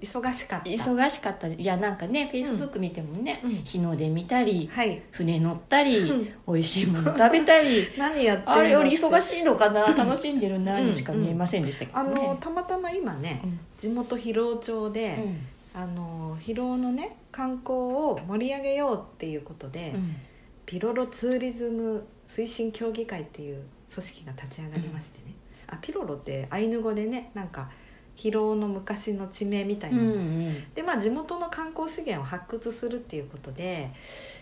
忙しかった。忙しかった。いやなんかねフェイスブック見てもね、うん。日の出見たりはい。船乗ったりうん。美味しいもの食べたり 何やってあれより忙い。しいのかな？楽しんでるなにしか見えませんでしたけどあね、のたまたま今ね、うん。地元広尾町うで、ん。あの広尾のね観光を盛り上げようっていうことで、うん。ピロロツーリズム推進協議会っていう組織が立ち上がりましてね。あピロロってアイヌ語でねなんか広尾の昔の地名みたいな。の、うんうん。でまあ地元の観光資源を発掘するっていうことで、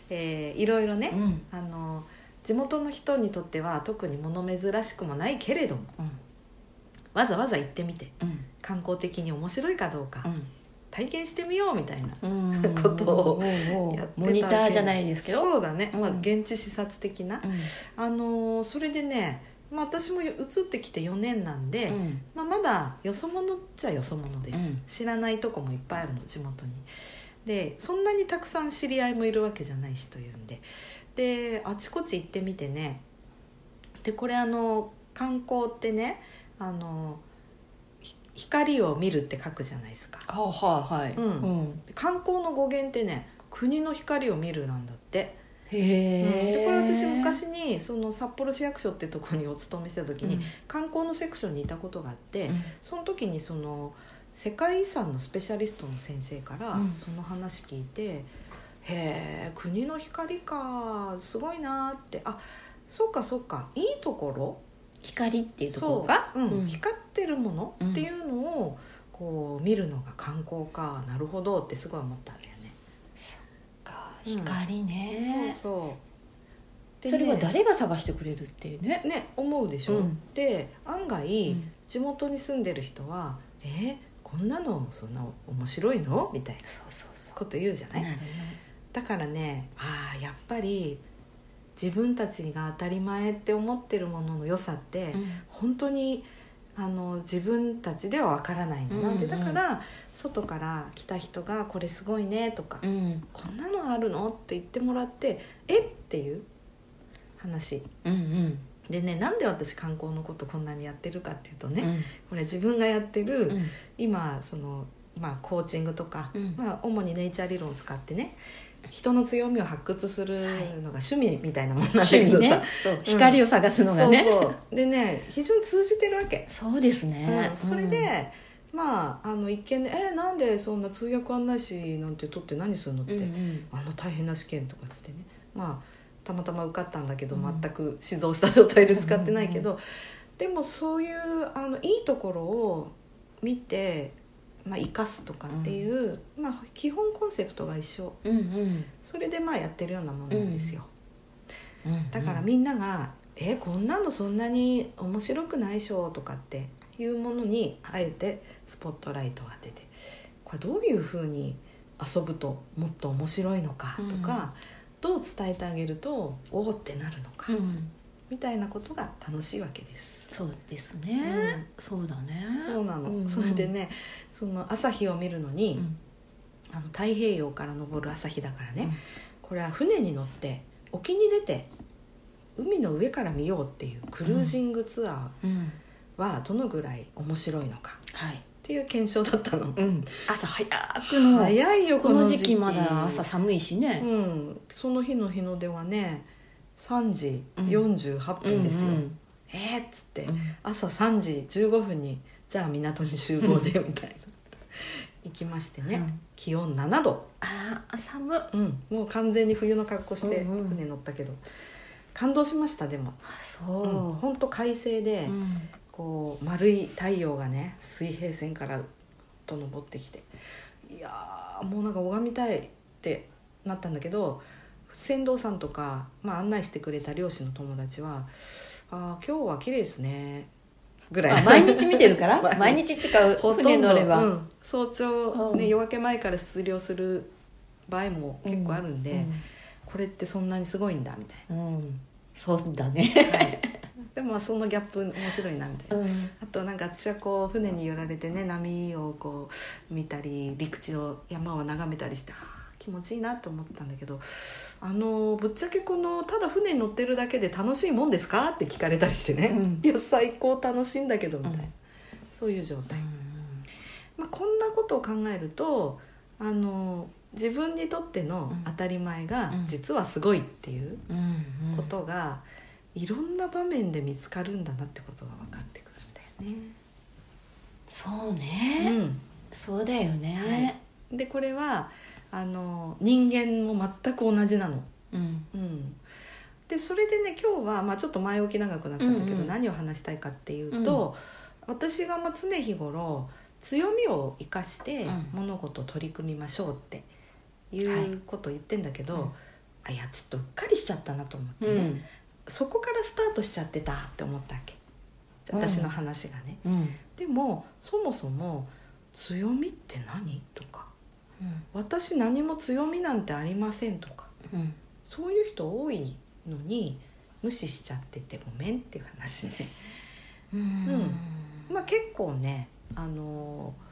えーいろいろね、うん。あの地元の人にとっては特に物珍しくもないけれどもうん。わざわざ行ってみてうん。観光的に面白いかどうかうん。体験してみようみたいなうん。ことをやってモニターじゃないですけど。そうだね、うん。まあ、現地視察的な、うあのーそれでね、まあ、私も移ってきて4年なんで、んうん。まあ、まだよそ者っちゃよそ者です、うん。知らないとこもいっぱいあるの地元に。でそんなにたくさん知り合いもいるわけじゃないしというんで。であちこち行ってみてね。でこれあの観光ってねあのひ光を見るって書くじゃないですか。はあはい。うん。うん。で観光の語源ってね国の光を見るなんだって、へうん。これ私昔にその札幌市役所ってところにお勤めした時に、うん。観光のセクションにいたことがあって、うん。その時にその世界遺産のスペシャリストの先生からうん。その話聞いて「へえ国の光かすごいな」ってあそうかそうかいいところ？光っていうところが？そう、うん。うん。光ってるものっていうのをこう見るのが観光かなるほどってすごい思ったね。光ね。そうそう。でそれはね誰が探してくれるっていうね。ね思うでしょ、うん。で案外、うん。地元に住んでる人は「えーこんなのそんな面白いの?」みたいなそうそうそこと言うじゃない？うなるだからねああやっぱり自分たちが当たり前って思ってるものの良さって、の本当にあの自分たちではわからないんだなって、うん。うんだから外から来た人が「これすごいね」とか、うん。こんなのあるの?」って言ってもらって「えっ?」ていう話。うんうん。でねなんで私観光のことこんなにやってるかっていうとね、うん。これ自分がやってる、うん。今その、まあ、コーチングとか、うん。まあ、主にネイチャー理論を使ってね人の強みを発掘するのが趣味みたいなもんなんだけどさ、ね。光を探すのがね。そうそう。でね非常に通じてるわけ、そうですね。うん。それで、まああの一見ね「えなんでそんな通訳案内士なんて取って何するの?」って、うんうんあの大変な試験とかつってねまあたまたま受かったんだけど、うん。全く死蔵した状態で使ってないけど、でもそういうあのいいところを見て、まあ、生かすとかっていう、まあ、基本コンセプトが一緒。うんうん。それでまあやってるようなものなんですよ、うんだからみんなが「えこんなのそんなに面白くないでしょ」とかっていうものにあえてスポットライトを当ててこれどういうふうに遊ぶともっと面白いのかとか、どう伝えてあげるとおおってなるのか、うんみたいなことが楽しいわけです。そうですね。そうだね。そうなの、んん。それでねその朝日を見るのに、うん。あの太平洋から昇る朝日だからね、これは船に乗って沖に出て海の上から見ようっていうクルージングツアうん。ーはどのぐらい面白いのかはい。っていう検証だったの、うん。朝早くの早いよこの時期まだ朝寒いしね。うん。その日の日の出はね3時うん。48分ですよ、うんえーっつって、うん。朝3時15分にじゃあ港に集合でみたいな。行きましてね、うん。気温7度。あー寒うん、もう完全に冬の格好してうんうん。船乗ったけど、感動しましたでも、そう。うん、ほんと快晴で、うん。こう丸い太陽がね水平線からと昇ってきて。いやーもうなんか拝みたいってなったんだけど船頭さんとか、まあ、案内してくれた漁師の友達は「あー今日は綺麗ですね」ぐらい。あ毎日見てるから？毎 毎日違う船乗れば、うん。早朝、うん。ね、夜明け前から出漁する場合も結構あるんで、これってそんなにすごいんだみたいうん、うん。そうだね、な、はい、でもまあそのギャップ面白いなみたいな。うん。あとなんか私はこう船に揺られてね波をこう見たり陸地を山を眺めたりしてあー気持ちいいなと思ってたんだけどあのぶっちゃけこのただ船に乗ってるだけで楽しいもんですか？って聞かれたりしてね、うん。いや最高楽しいんだけどみたいな、うん。そういう状態、まあ、こんなことを考えるとあの自分にとっての当たり前がうん。実はすごいっていうことがいろんな場面で見つかるんだなってことが分かってくるんだよね。そうね、うん。そうだよね、でこれはあの人間も全く同じなの。うん。うん、でそれでね今日は、まあ、ちょっと前置き長くなっちゃったけど、うんうん何を話したいかっていうと、私がまあ常日頃強みを生かしてうん。物事を取り組みましょうっていはい。うことを言ってんだけど、うん。あいやちょっとうっかりしちゃったなと思ってね、うん。そこからスタートしちゃってたって思ったわけ。私の話がね。うん。でもそもそも強みって何？とか私何も強みなんてありませんとか。うん。そういう人多いのに無視しちゃっててごめんっていう話ね。うん。まあ結構ねあのー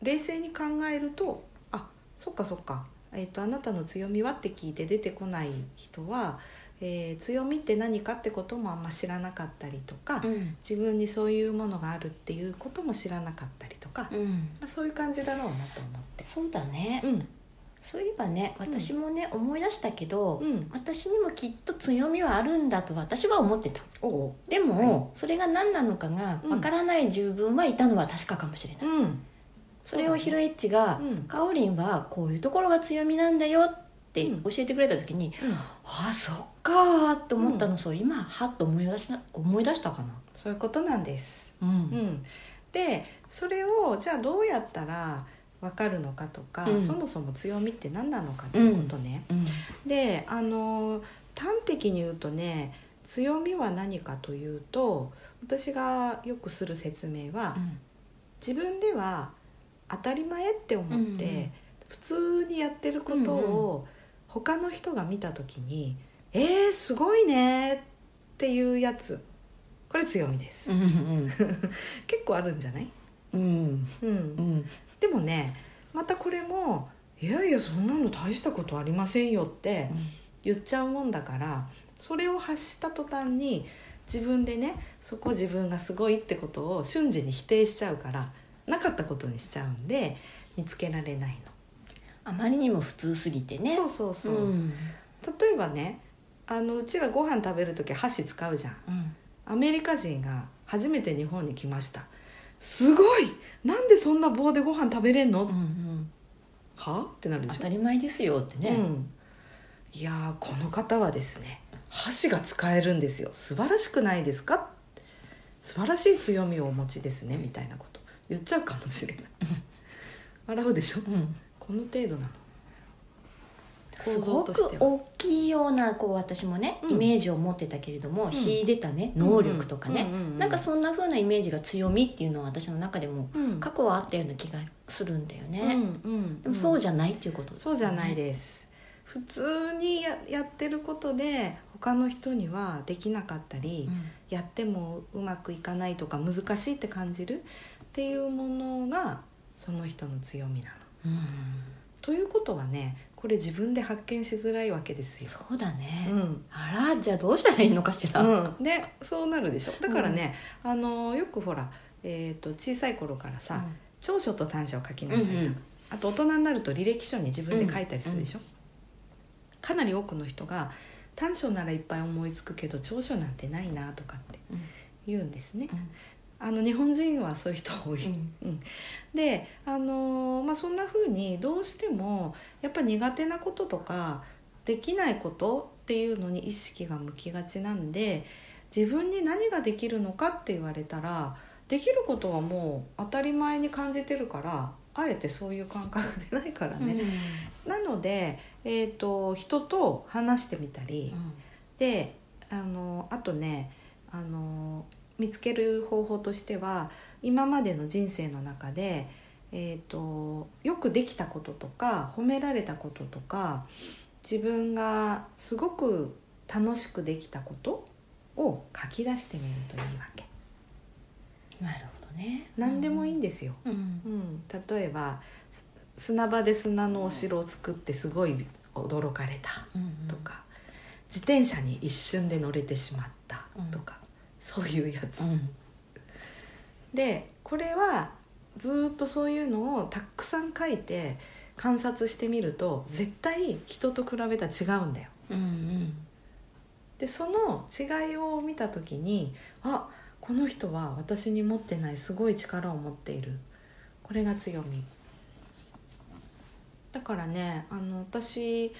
冷静に考えるとあそっかそっか、えーと「あなたの強みは?」って聞いて出てこない人は、えー強みって何かってこともあんま知らなかったりとか、うん。自分にそういうものがあるっていうことも知らなかったりとか、うん。まあ、そういう感じだろうなと思って。そうだね、うん。そういえばね私もね、思い出したけど、うん、私にもきっと強みはあるんだと私は思ってた。でも、それが何なのかがわからない自分はいたのは確かかもしれない、うん。それをヒロエッチが、うん。かおりんはこういうところが強みなんだよってうん。教えてくれた時に、うん、ああそっかーって思ったの、そう今はっと思い出した思い出したかな。そういうことなんです。うん。うん、でそれをじゃあどうやったら分かるのかとか、うん。そもそも強みって何なのかっていうことね。うん。であの端的に言うとね強みは何かというと私がよくする説明は、自分では当たり前って思って、うんうん。普通にやってることを他の人が見た時に「えー、すごいね」っていうやつ。これ強みです、うんうん 結構あるんじゃない、うん。うん。うん。でもねまたこれも「いやいやそんなの大したことありませんよ」って言っちゃうもんだからそれを発した途端に自分でねそこ自分がすごいってことを瞬時に否定しちゃうからなかったことにしちゃうんで見つけられないあまりにも普通すぎての。ね。そうそうそう、うん。例えばねあのうちらご飯食べる時箸使うじゃん。うん。アメリカ人が初めて日本に来ました。すごい！なんでそんな棒でご飯食べれんの、うんうん。は？ってなるでしょ？当たり前ですよってね、うん、いやーこの方はですね箸が使えるんですよ。素晴らしくないですか？素晴らしい強みをお持ちですねみたいなこと言っちゃうかもしれない。笑うでしょ？うんこの程度なの。構すごく大きいようなこう私もね、うん。イメージを持ってたけれども、ん。秀でたね能力とかね、なんかそんな風なイメージが強みっていうのは私の中でもうん。過去はあったような気がするんだようんね、うんでもそうゃ、じゃないっていうこと、そうじゃないです。普通にややってることで他の人にはできなかったり、うん。やってもうまくいかないとか難しいって感じるっていうものがその人の強みなの。うん。ということはねこれ自分で発見しづらいわけですよ。そうだね、うん。あらじゃあどうしたらいいのかしら、うん、でそうなるでしょ。だからね、あのよくほら、えー、と小さい頃からさ、長所と短所を書きなさいとか、うんうん。あと大人になると履歴書に自分で書いたりするでしょ、かなり多くの人が短所ならいっぱい思いつくけど長所なんてないなとかってうん。言うんですね。うんあの日本人はそういう人多い、うん。うん。であのーまあ、そんな風にどうしてもやっぱ苦手なこととかできないことっていうのに意識が向きがちなんで自分に何ができるのかって言われたらできることはもう当たり前に感じてるからあえてそういう感覚でないからね。なので、えー、と人と話してみたり、であのあとねあの見つける方法としては今までの人生の中で、えー、とよくできたこととか褒められたこととか自分がすごく楽しくできたことを書き出してみるといいわけ。なるほどね。何でもいいんですよ、うん。うん、例えばす砂場で砂のお城を作ってすごい驚かれたうんとか、自転車に一瞬で乗れてしまったとか、そういうやつ、うん。でこれはずーっとそういうのをたくさん書いて観察してみると絶対人と比べたら違うんだよ。うんうん。でその違いを見た時にあこの人は私に持ってないすごい力を持っている。これが強み。だからねあの私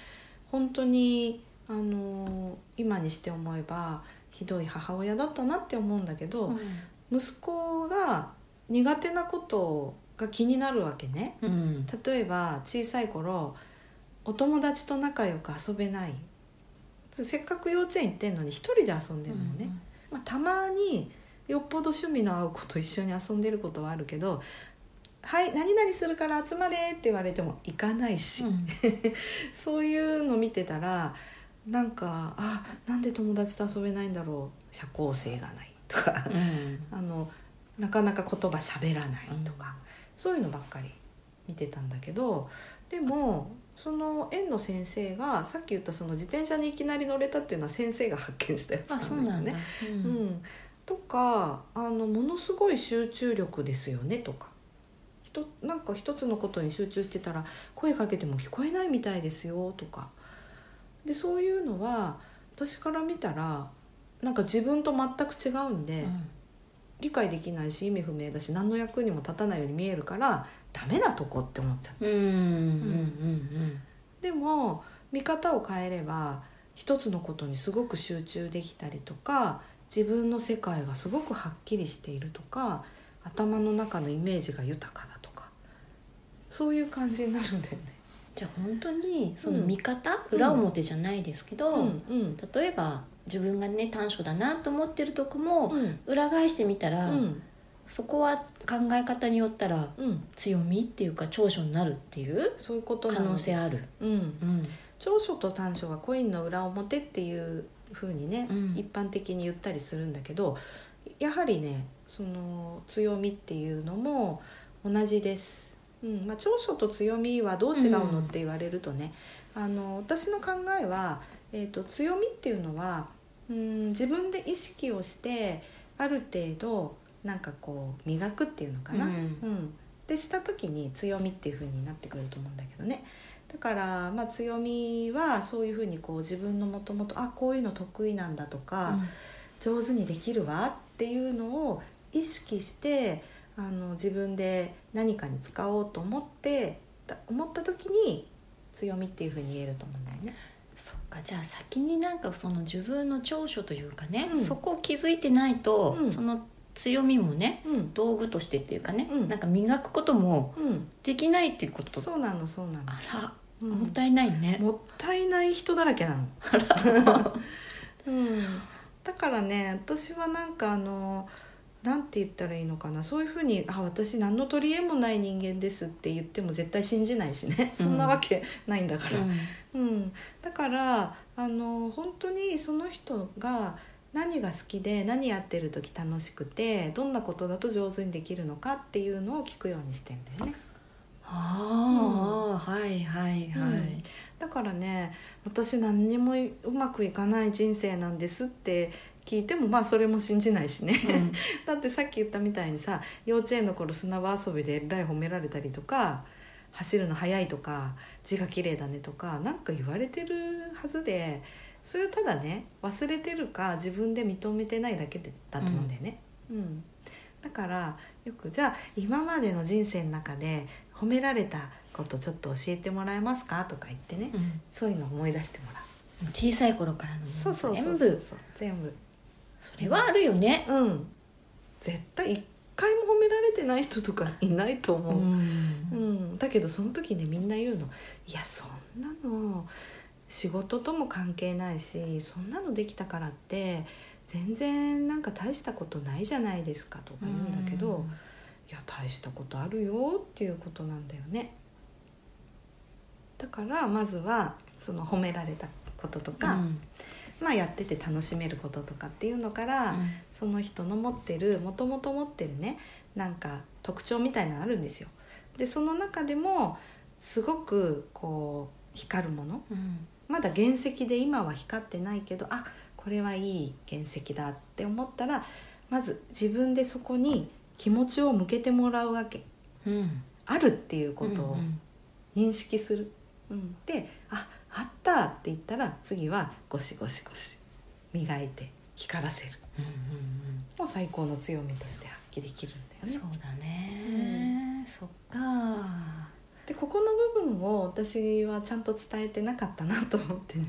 本当にあの今にして思えばひどい母親だったなって思うんだけど、息子が苦手なことが気になるわけね。うん。例えば小さい頃お友達と仲良く遊べない。せっかく幼稚園行ってんのに一人で遊んでるのね、まあ、たまによっぽど趣味の合う子と一緒に遊んでることはあるけど「はい何々するから集まれ」って言われても行かないし、うん。そういうの見てたらなんかあなんで友達と遊べないんだろう。社交性がないとか。うん。あのなかなか言葉喋らないとか、そういうのばっかり見てたんだけどでもその園の先生がさっき言ったその自転車にいきなり乗れたっていうのは先生が発見したやつなんだね。うん、とかあのものすごい集中力ですよねとか。なんか一つのことに集中してたら声かけても聞こえないみたいですよとかでそういうのは私から見たらなんか自分と全く違うんで、理解できないし意味不明だし何の役にも立たないように見えるからダメなとこって思っちゃった。うんうんうんでも見方を変えれば一つのことにすごく集中できたりとか自分の世界がすごくはっきりしているとか頭の中のイメージが豊かだとかそういう感じになるんだよね。じゃあ本当にそのうん。見方、裏表じゃないですけど、うん。うん。例えば自分がね短所だなと思ってるとこもうん。裏返してみたら、うん。そこは考え方によったらうん。強みっていうか長所になるっていうそういうことな可能性ある。うん、うん。長所と短所がコインの裏表っていう風にね、うん。一般的に言ったりするんだけどやはりねその強みっていうのも同じです、うんまあ、長所と強みはどう違うのうんって言われるとね、あの私の考えは、えー、と強みっていうのはうん自分で意識をしてある程度なんかこう磨くっていうのかな、うんうん、でした時に強みっていう風になってくると思うんだけどね。だから、まあ、強みはそういう風にこう自分のもともとあこういうの得意なんだとか、上手にできるわっていうのを意識してあの自分で何かに使おうと思ってた思った時に強みっていう風に言えると思うんだよね。そっかじゃあ先になんかその自分の長所というかね、うん。そこを気づいてないと、うん。その強みもねうん。道具としてっていうかね、うん。なんか磨くこともうん、できないっていうこと。そうなのそうなの、あら、うん。もったいないね、もったいない人だらけなの。うん、だからね私はなんかあのなんて言ったらいいのかな？そういうふうに「あ私何の取り柄もない人間です」って言っても絶対信じないしね。そんなわけないんだから。うん。だからあの本当にその人が何が好きで何やってる時楽しくてどんなことだと上手にできるのかっていうのを聞くようにしてんだよね。ああ、はいはいはい、うん。だからね私何にもうまくいかない人生なんですって聞いてもまあそれも信じないしね、だってさっき言ったみたいにさ幼稚園の頃砂場遊びでえらい褒められたりとか走るの速いとか字が綺麗だねとかなんか言われてるはずでそれをただね忘れてるか自分で認めてないだけでだと思うんだよね。うん。だからよくじゃあ今までの人生の中で褒められたことちょっと教えてもらえますか？とか言ってね、うん。そういうの思い出してもらう。小さい頃からの全部。全部それはあるよね、うん。絶対一回も褒められてない人とかいないと思う、うん。だけどその時ねみんな言うの「いやそんなの仕事とも関係ないしそんなのできたからって全然なんか大したことないじゃないですか」とか言うんだけど、いや大したことあるよっていうことなんだよね。だからまずはその褒められたこととか、うんまあやってて楽しめることとかっていうのから、うん。その人の持ってるもともと持ってるねなんか特徴みたいなのあるんですよ。でその中でもすごくこう光るもの。うん。まだ原石で今は光ってないけどあこれはいい原石だって思ったらまず自分でそこに気持ちを向けてもらうわけ。うん。あるっていうことをうん認識する。うん、でああったって言ったら次はゴシゴシゴシ磨いて光らせる。うんうんもう最高の強みとして発揮できるんだよね。うんそうだね、そっか。でここの部分を私はちゃんと伝えてなかったなと思ってね。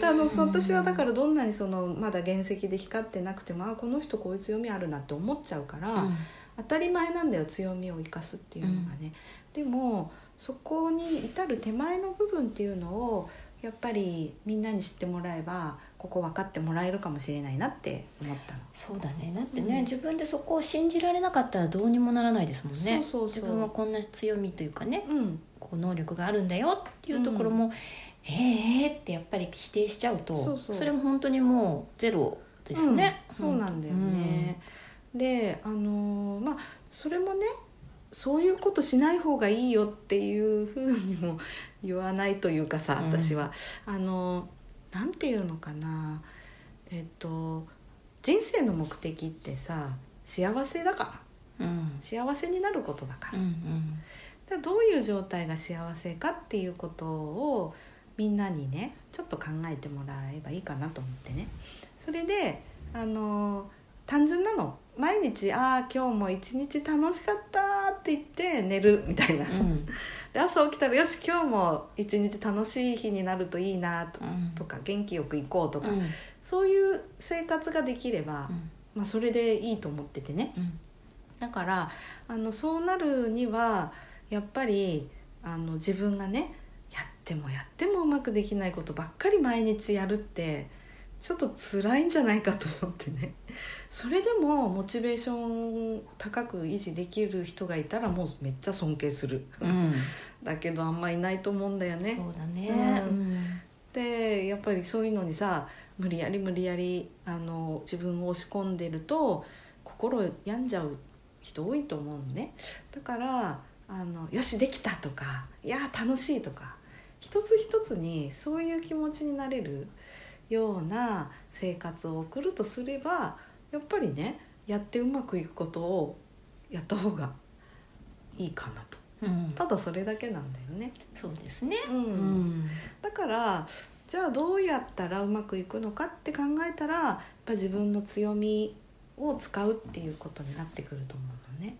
であのそ私はだからどんなにそのまだ原石で光ってなくてもあこの人こういう強みあるなって思っちゃうから、うん。当たり前なんだよ強みを生かすっていうのがね、でもそこに至る手前の部分っていうのをやっぱりみんなに知ってもらえばここ分かってもらえるかもしれないなって思ったの。そうだね。だってね、うん。自分でそこを信じられなかったらどうにもならないですもんね。自分はこんな強みというかねうん、こう能力があるんだよっていうところも、ええーってやっぱり否定しちゃうとそれも本当にもうゼロですね、うん。そうなんだよね。であのーまあそれもねそういうことしない方がいいよっていうふうにも言わないというかさうん。私は、あのーなんていうのかな。えっと人生の目的ってさ幸せだから。うん。幸せになることだから,、うんうん。だからどういう状態が幸せかっていうことをみんなにねちょっと考えてもらえばいいかなと思ってね。それであの単純なの毎日「ああ今日も一日楽しかった」って言って寝るみたいな、うん。で朝起きたら「よし今日も一日楽しい日になるといいな」とうん。とか元気よく行こうとか、うん。そういう生活ができれば、うん。まあ、それでいいと思っててね。うん。だからあのそうなるにはやっぱりあの自分がねやってもやってもうまくできないことばっかり毎日やるってちょっと辛いんじゃないかと思ってね。それでもモチベーション高く維持できる人がいたらもうめっちゃ尊敬する、うん。だけどあんまいないと思うんだよね。そうだね。うん。うん。でやっぱりそういうのにさ無理やり無理やりあの自分を押し込んでると心病んじゃう人多いと思うのね。だからあのよしできたとかいや楽しいとか。一つ一つにそういう気持ちになれるような生活を送るとすればやっぱりねやってうまくいくことをやった方がいいかなと。うん。ただそれだけなんだよね。そうですね。うん。うん。だからじゃあどうやったらうまくいくのかって考えたらやっぱ自分の強みを使うっていうことになってくると思うのね。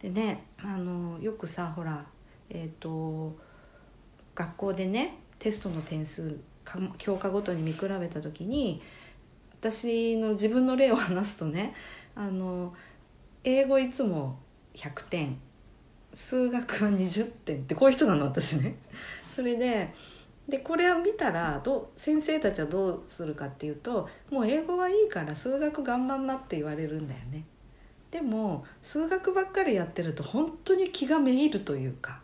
でねあのよくさほらえっ、と学校でねテストの点数か教科ごとに見比べた時に私の自分の例を話すとねあの英語いつも100点数学は20点ってこういう人なの私ね。それででこれを見たらど先生たちはどうするかっていうともう英語はいいから数学頑張んなって言われるんだよね。でも数学ばっかりやってると本当に気がめいるというか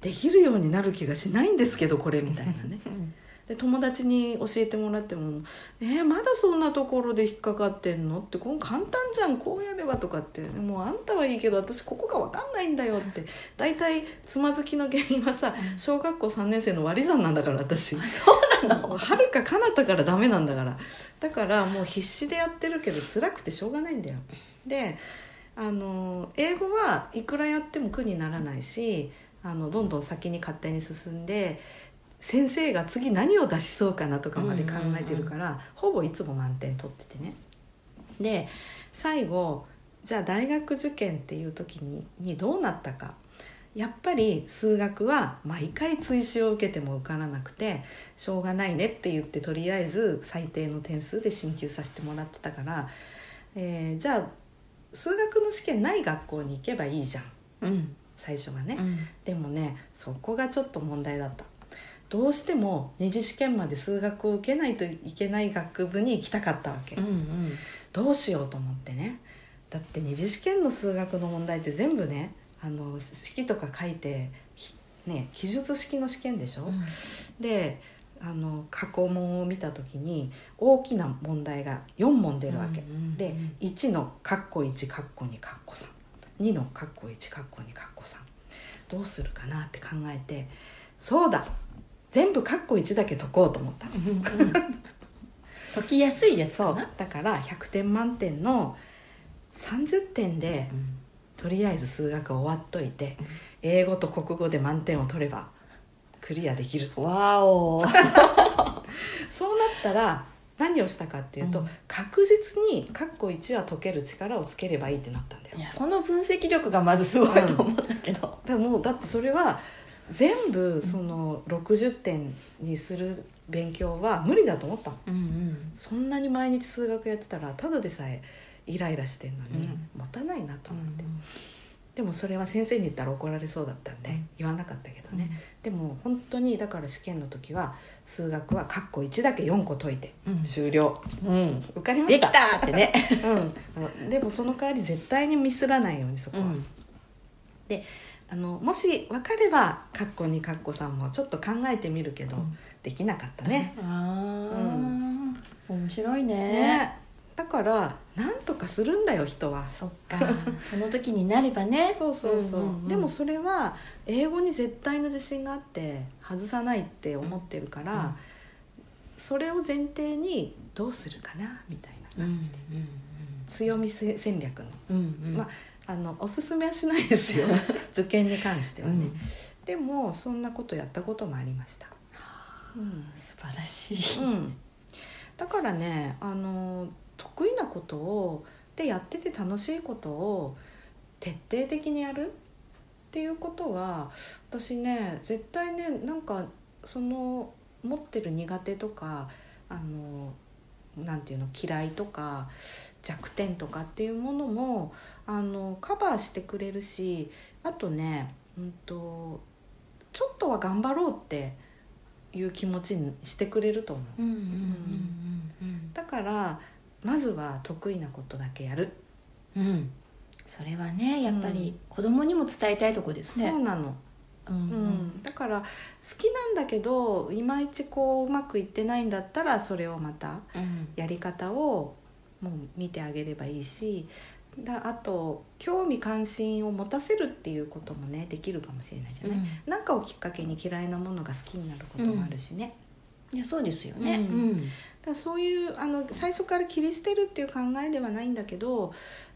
できるようになる気がしないんですけどこれみたいなね。うんで友達に教えてもらっても「えーまだそんなところで引っかかってんの?」ってこの簡単じゃんこうやればとかって「もうあんたはいいけど私ここが分かんないんだよ」って。大体つまずきの原因はさ小学校3年生の割り算なんだから私。あそうなの？はるか彼方からダメなんだから。だからもう必死でやってるけど辛くてしょうがないんだよ。であの英語はいくらやっても苦にならないしあのどんどん先に勝手に進んで先生が次何を出しそうかなとかまで考えてるから、ほぼいつも満点取っててね。で最後じゃあ大学受験っていう時ににどうなったか。やっぱり数学は毎回追試を受けても受からなくてしょうがないねって言ってとりあえず最低の点数で進級させてもらってたから、えーじゃあ数学の試験ない学校に行けばいいじゃん。うん。最初はね、うん。でもねそこがちょっと問題だったどうしても二次試験まで数学を受けないといけない学部に行きたかったわけ、うんうん。どうしようと思ってね。だって二次試験の数学の問題って全部ねあの式とか書いてひね記述式の試験でしょ、うん。であの過去問を見た時に大きな問題が4問出るわけ、うんうんうんで1の括弧1括弧2括弧32の括弧1括弧2括弧3どうするかなって考えてそうだ全部括弧1だけ解こうと思った。のうんうん。解きやすいやつそう。かなだから100点満点の30点でうん。とりあえず数学終わっといて英語と国語で満点を取ればクリアできる。わお。そうなったら何をしたかっていうと、うん。確実に括弧1は解ける力をつければいいってなったんだよ。いやその分析力がまずすごいと思ったけど、でもだってそれは全部その60点にする勉強は無理だと思ったの。うんうん。そんなに毎日数学やってたらただでさえイライラしてんのにうん。持たないなとう思って、んでもそれは先生に言ったら怒られそうだったんでうん。言わなかったけどね、でも本当にだから試験の時は数学は括弧1だけ4個解いてうん。終了。うん。受かりまできしたたってね、うん。でもその代わり絶対にミスらないようにそこは、うんあのもし分かれば括弧2括弧3もちょっと考えてみるけど、うん。できなかったね、ああ、う面白いね。ね。だからなんとかするんだよ人は。そっか。その時になればね。そうそうそう,、んんん。でもそれは英語に絶対の自信があって外さないって思ってるから、うん。それを前提にどうするかなみたいなうん感じで、強みせ戦略の。うんうんうん。まあのおすすめはしないですよ。受験に関してはね、うん。でもそんなことやったこともありました、うん。素晴らしい、うん、だからねあの得意なことをでやってて楽しいことを徹底的にやるっていうことは私ね絶対ねなんかその持ってる苦手とかあのなんていうの嫌いとか弱点とかっていうものもあのカバーしてくれるしあとね、うん、とちょっとは頑張ろうっていう気持ちにしてくれると思う。うんうんうんうんだからまずは得意なことだけやる、うん。うんそれはねやっぱり子供にも伝えたいとこですね。そうなの、うん。だから好きなんだけどいまいちこううまくいってないんだったらそれをまたうん。やり方をもう見てあげればいいしだあと興味関心を持たせるっていうこともねできるかもしれないじゃない、なんかをきっかけに嫌いなものが好きになることもあるしね、いやそうですよね。うん。うん。だそういうあの最初から切り捨てるっていう考えではないんだけど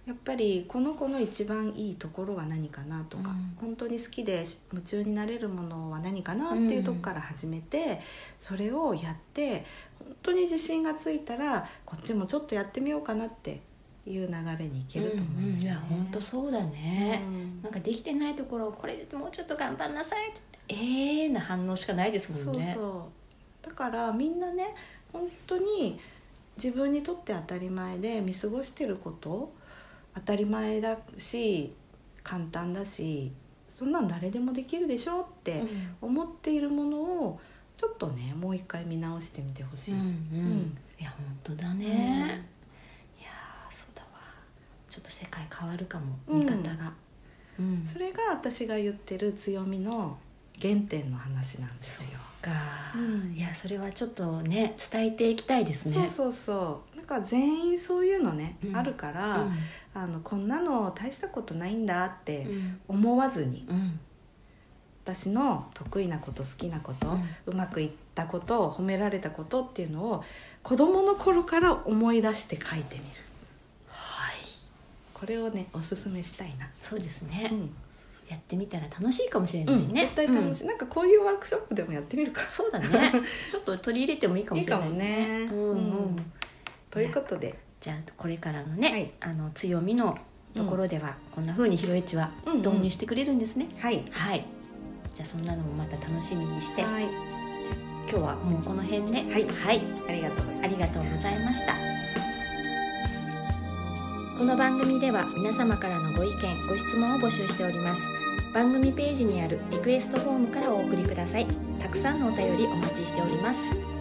やっぱりこの子の一番いいところは何かなとか、うん。本当に好きで夢中になれるものは何かなっていうとこから始めて、それをやって本当に自信がついたらこっちもちょっとやってみようかなっていう流れにいけると思うんうんうんいや。本当そうだね、うん。なんかできてないところをこれもうちょっと頑張んなさいってええーな反応しかないですもんね。そうそう。だからみんなね本当に自分にとって当たり前で見過ごしてること当たり前だし簡単だしそんなん誰でもできるでしょってうん。思っているものをちょっとねもう一回見直してみてほしい、うんうん。うん。いや本当だね、うん。いやーそうだわ。ちょっと世界変わるかもうん。見方が。うん。それが私が言ってる強みの原点の話なんですよ。か、うん。いやそれはちょっとね伝えていきたいですね。そうそうそう。なんか全員そういうのね、うん。あるから、あのこんなの大したことないんだってうん。思わずに、うん私の得意なこと好きなこと、うまくいったこと褒められたことっていうのを子供の頃から思い出して書いてみる。はい。これをねおすすめしたいな、そうですね、うん。やってみたら楽しいかもしれないうんね、絶対楽しい、なんかこういうワークショップでもやってみるか。そうだね。ちょっと取り入れてもいいかもしれないですね。いいかもね。うんうん。うんということで。じゃあこれからのね、はい。あの強みのところでは、こんな風にひろえちはうんうん。導入してくれるんですね、はい。はいじゃあそんなのもまた楽しみにして。はい。今日はもうこの辺で。はい。はい、ありがとうありがとうございました。この番組では皆様からのご意見ご質問を募集しております。番組ページにあるリクエストフォームからお送りください。たくさんのお便りお待ちしております